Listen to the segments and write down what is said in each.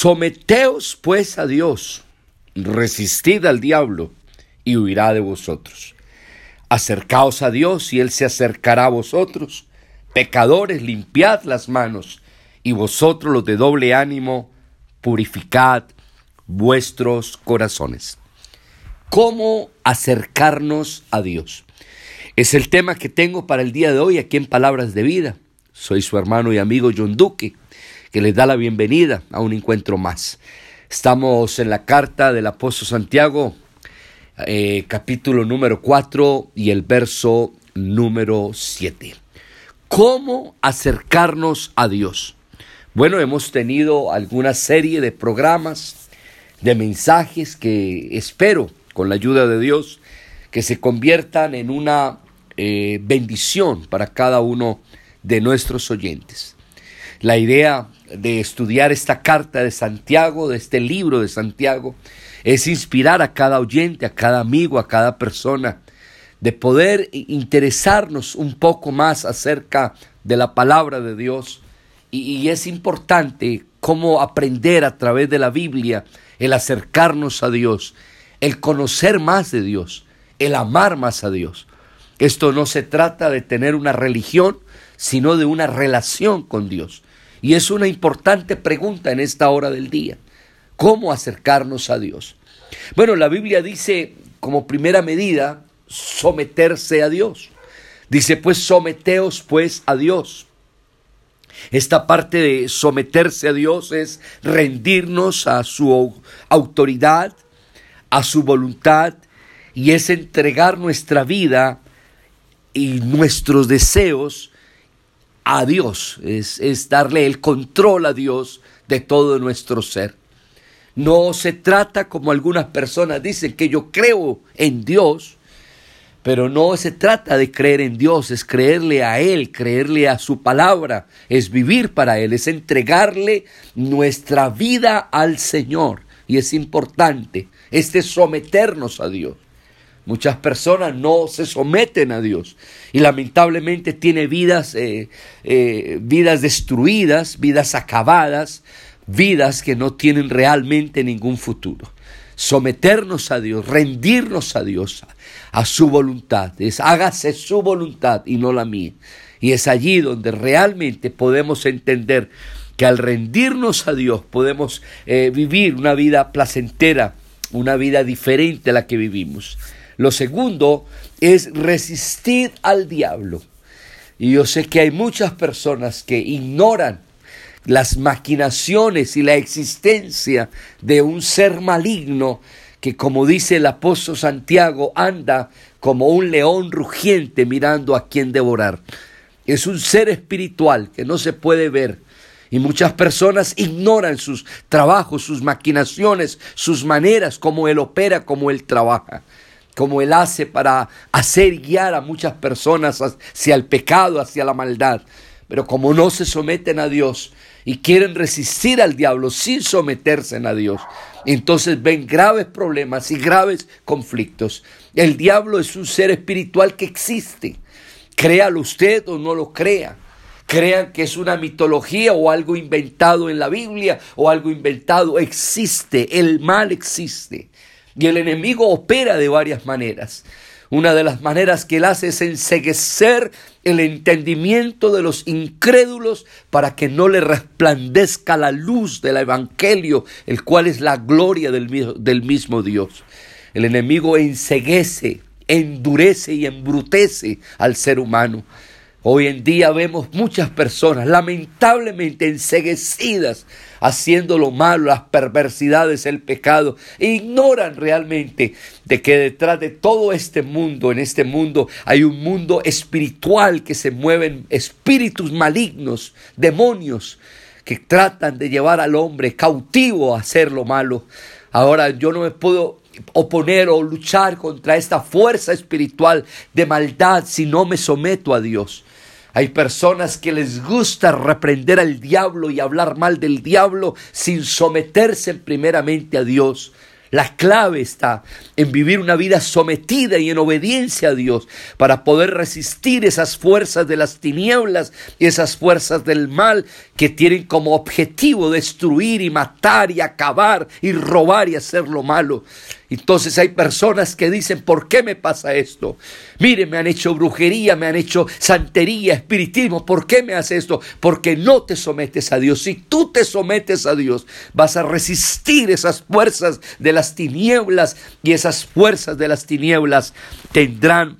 Someteos pues a Dios, resistid al diablo y huirá de vosotros. Acercaos a Dios y Él se acercará a vosotros. Pecadores, limpiad las manos, y vosotros los de doble ánimo, purificad vuestros corazones. ¿Cómo acercarnos a Dios? Es el tema que tengo para el día de hoy aquí en Palabras de Vida. Soy su hermano y amigo John Duque, que les da la bienvenida a un encuentro más. Estamos en la carta del apóstol Santiago, eh, capítulo número 4 y el verso número 7. ¿Cómo acercarnos a Dios? Bueno, hemos tenido alguna serie de programas, de mensajes que espero, con la ayuda de Dios, que se conviertan en una eh, bendición para cada uno de nuestros oyentes. La idea de estudiar esta carta de Santiago, de este libro de Santiago, es inspirar a cada oyente, a cada amigo, a cada persona, de poder interesarnos un poco más acerca de la palabra de Dios. Y, es importante cómo aprender a través de la Biblia el acercarnos a Dios, el conocer más de Dios, el amar más a Dios. Esto no se trata de tener una religión, sino de una relación con Dios. Y es una importante pregunta en esta hora del día. ¿Cómo acercarnos a Dios? Bueno, la Biblia dice como primera medida someterse a Dios. Dice pues someteos pues a Dios. Esta parte de someterse a Dios es rendirnos a su autoridad, a su voluntad y es entregar nuestra vida y nuestros deseos a Dios, es, es darle el control a Dios de todo nuestro ser. No se trata como algunas personas dicen que yo creo en Dios, pero no se trata de creer en Dios, es creerle a Él, creerle a su palabra, es vivir para Él, es entregarle nuestra vida al Señor. Y es importante, este someternos a Dios. Muchas personas no se someten a Dios y lamentablemente tiene vidas, eh, eh, vidas destruidas, vidas acabadas, vidas que no tienen realmente ningún futuro. Someternos a Dios, rendirnos a Dios, a, su voluntad, es hágase su voluntad y no la mía. Y es allí donde realmente podemos entender que al rendirnos a Dios podemos eh, vivir una vida placentera, una vida diferente a la que vivimos. Lo segundo es resistir al diablo. Y yo sé que hay muchas personas que ignoran las maquinaciones y la existencia de un ser maligno que, como dice el apóstol Santiago, anda como un león rugiente mirando a quien devorar. Es un ser espiritual que no se puede ver. Y muchas personas ignoran sus trabajos, sus maquinaciones, sus maneras, cómo él opera, cómo él trabaja como Él hace para hacer guiar a muchas personas hacia el pecado, hacia la maldad. Pero como no se someten a Dios y quieren resistir al diablo sin someterse a Dios, entonces ven graves problemas y graves conflictos. El diablo es un ser espiritual que existe. Créalo usted o no lo crea crean que es una mitología o algo inventado en la Biblia o algo inventado. Existe, el mal existe. Y el enemigo opera de varias maneras. Una de las maneras que él hace es enseguecer el entendimiento de los incrédulos para que no le resplandezca la luz del Evangelio, el cual es la gloria del, del mismo Dios. El enemigo enseguece, endurece y embrutece al ser humano. Hoy en día vemos muchas personas lamentablemente enseguecidas haciendo lo malo, las perversidades, el pecado, e ignoran realmente de que detrás de todo este mundo, en este mundo, hay un mundo espiritual que se mueven espíritus malignos, demonios, que tratan de llevar al hombre cautivo a hacer lo malo. Ahora yo no me puedo oponer o luchar contra esta fuerza espiritual de maldad si no me someto a Dios. Hay personas que les gusta reprender al diablo y hablar mal del diablo sin someterse primeramente a Dios. La clave está en vivir una vida sometida y en obediencia a Dios para poder resistir esas fuerzas de las tinieblas y esas fuerzas del mal que tienen como objetivo destruir y matar y acabar y robar y hacer lo malo. Entonces hay personas que dicen, ¿por qué me pasa esto? Mire, me han hecho brujería, me han hecho santería, espiritismo. ¿Por qué me hace esto? Porque no te sometes a Dios. Si tú te sometes a Dios, vas a resistir esas fuerzas de las tinieblas y esas fuerzas de las tinieblas tendrán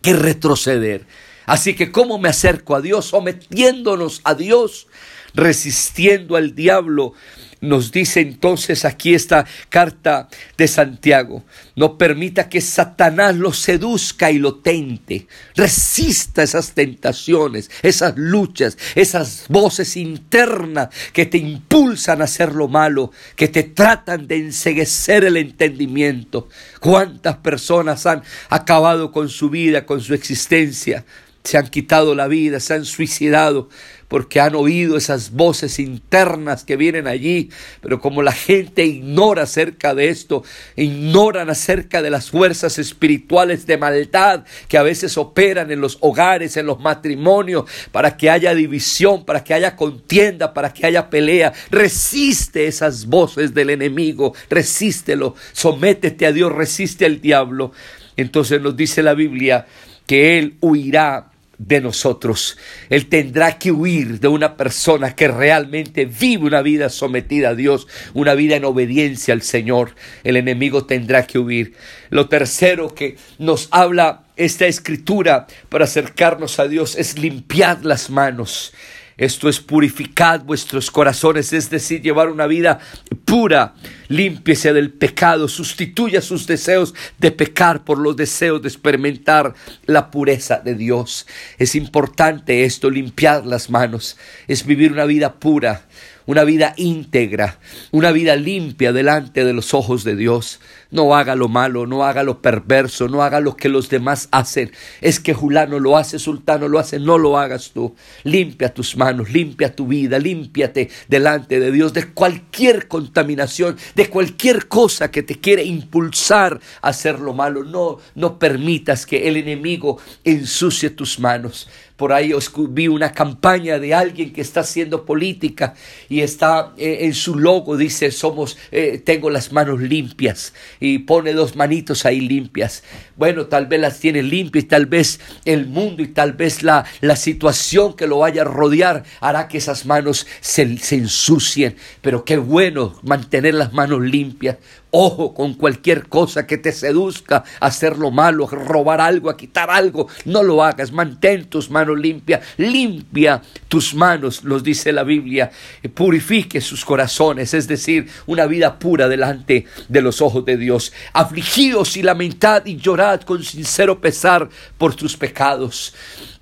que retroceder. Así que ¿cómo me acerco a Dios? Sometiéndonos a Dios, resistiendo al diablo nos dice entonces aquí esta carta de Santiago, no permita que Satanás lo seduzca y lo tente. Resista esas tentaciones, esas luchas, esas voces internas que te impulsan a hacer lo malo, que te tratan de enseguecer el entendimiento. ¿Cuántas personas han acabado con su vida, con su existencia? Se han quitado la vida, se han suicidado porque han oído esas voces internas que vienen allí, pero como la gente ignora acerca de esto, ignoran acerca de las fuerzas espirituales de maldad que a veces operan en los hogares, en los matrimonios, para que haya división, para que haya contienda, para que haya pelea, resiste esas voces del enemigo, resístelo, sométete a Dios, resiste al diablo. Entonces nos dice la Biblia que Él huirá de nosotros. Él tendrá que huir de una persona que realmente vive una vida sometida a Dios, una vida en obediencia al Señor. El enemigo tendrá que huir. Lo tercero que nos habla esta escritura para acercarnos a Dios es limpiar las manos. Esto es purificar vuestros corazones, es decir, llevar una vida pura. Límpiese del pecado, sustituya sus deseos de pecar por los deseos de experimentar la pureza de Dios. Es importante esto, limpiar las manos, es vivir una vida pura una vida íntegra, una vida limpia delante de los ojos de Dios. No haga lo malo, no haga lo perverso, no haga lo que los demás hacen. Es que Julano lo hace, Sultano lo hace, no lo hagas tú. Limpia tus manos, limpia tu vida, límpiate delante de Dios de cualquier contaminación, de cualquier cosa que te quiere impulsar a hacer lo malo. No, no permitas que el enemigo ensucie tus manos. Por ahí vi una campaña de alguien que está haciendo política y está eh, en su logo, dice, somos, eh, tengo las manos limpias y pone dos manitos ahí limpias. Bueno, tal vez las tiene limpias tal vez el mundo y tal vez la, la situación que lo vaya a rodear hará que esas manos se, se ensucien. Pero qué bueno mantener las manos limpias Ojo con cualquier cosa que te seduzca a hacer lo malo, robar algo, a quitar algo. No lo hagas. Mantén tus manos limpias. Limpia tus manos, nos dice la Biblia. Purifique sus corazones, es decir, una vida pura delante de los ojos de Dios. Afligidos y lamentad y llorad con sincero pesar por tus pecados.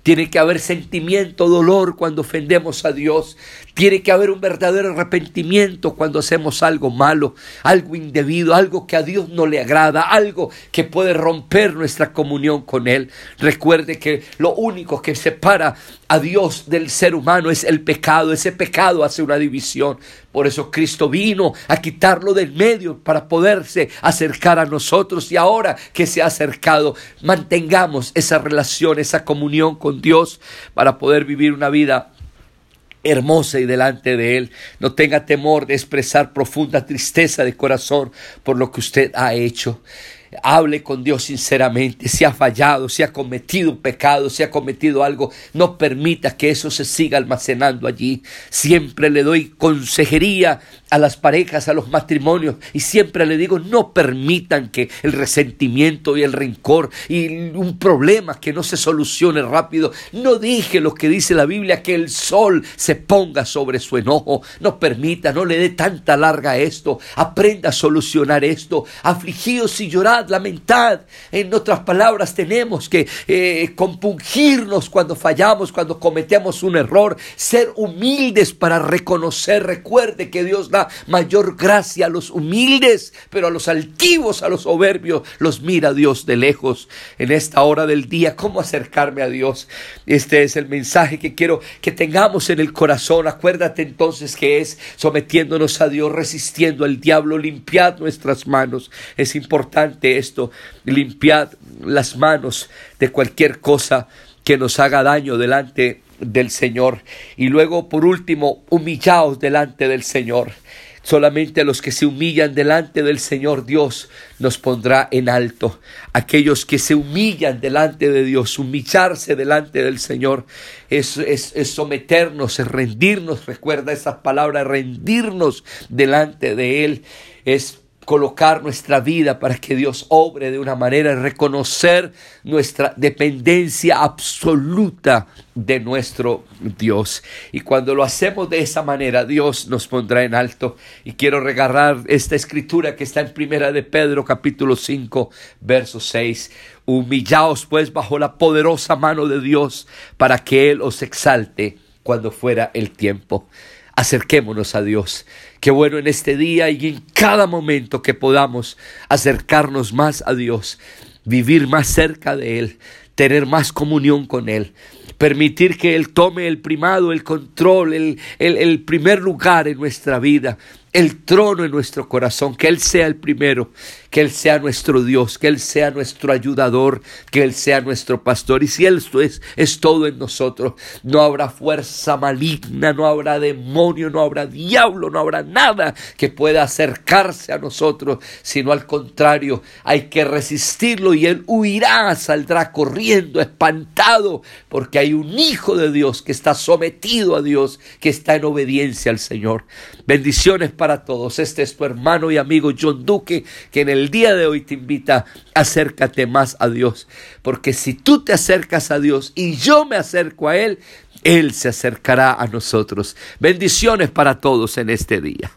Tiene que haber sentimiento, dolor cuando ofendemos a Dios. Tiene que haber un verdadero arrepentimiento cuando hacemos algo malo, algo indebido, algo que a Dios no le agrada, algo que puede romper nuestra comunión con Él. Recuerde que lo único que separa a Dios del ser humano es el pecado. Ese pecado hace una división. Por eso Cristo vino a quitarlo del medio para poderse acercar a nosotros. Y ahora que se ha acercado, mantengamos esa relación, esa comunión con Dios para poder vivir una vida hermosa y delante de Él. No tenga temor de expresar profunda tristeza de corazón por lo que usted ha hecho. Hable con Dios sinceramente. Si ha fallado, si ha cometido un pecado, si ha cometido algo, no permita que eso se siga almacenando allí. Siempre le doy consejería a las parejas, a los matrimonios, y siempre le digo, no permitan que el resentimiento y el rencor y un problema que no se solucione rápido, no deje lo que dice la Biblia, que el sol se ponga sobre su enojo, no permita, no le dé tanta larga a esto, aprenda a solucionar esto, afligidos y llorad, lamentad, en otras palabras tenemos que eh, compungirnos cuando fallamos, cuando cometemos un error, ser humildes para reconocer, recuerde que Dios mayor gracia a los humildes, pero a los altivos, a los soberbios, los mira Dios de lejos. En esta hora del día, ¿cómo acercarme a Dios? Este es el mensaje que quiero que tengamos en el corazón. Acuérdate entonces que es sometiéndonos a Dios, resistiendo al diablo, limpiad nuestras manos. Es importante esto, limpiad las manos de cualquier cosa que nos haga daño delante del Señor. Y luego, por último, humillaos delante del Señor. Solamente los que se humillan delante del Señor Dios nos pondrá en alto. Aquellos que se humillan delante de Dios, humillarse delante del Señor, es, es, es someternos, es rendirnos. Recuerda esa palabra, rendirnos delante de Él. Es colocar nuestra vida para que Dios obre de una manera, reconocer nuestra dependencia absoluta de nuestro Dios. Y cuando lo hacemos de esa manera, Dios nos pondrá en alto. Y quiero regarrar esta escritura que está en Primera de Pedro, capítulo 5, verso 6. Humillaos pues bajo la poderosa mano de Dios para que Él os exalte cuando fuera el tiempo acerquémonos a Dios. Qué bueno en este día y en cada momento que podamos acercarnos más a Dios, vivir más cerca de Él, tener más comunión con Él, permitir que Él tome el primado, el control, el, el, primer lugar en nuestra vida, el trono en nuestro corazón, que Él sea el primero, que Él sea nuestro Dios, que Él sea nuestro ayudador, que Él sea nuestro pastor. Y si Él es, es todo en nosotros, no habrá fuerza maligna, no habrá demonio, no habrá diablo, no habrá nada que pueda acercarse a nosotros, sino al contrario, hay que resistirlo y Él huirá, saldrá corriendo, espantado, porque hay un Hijo de Dios que está sometido a Dios, que está en obediencia al Señor. Bendiciones todos. Este es tu hermano y amigo John Duque, que en el día de hoy te invita, acércate más a Dios, porque si tú te acercas a Dios y yo me acerco a Él, Él se acercará a nosotros. Bendiciones para todos en este día.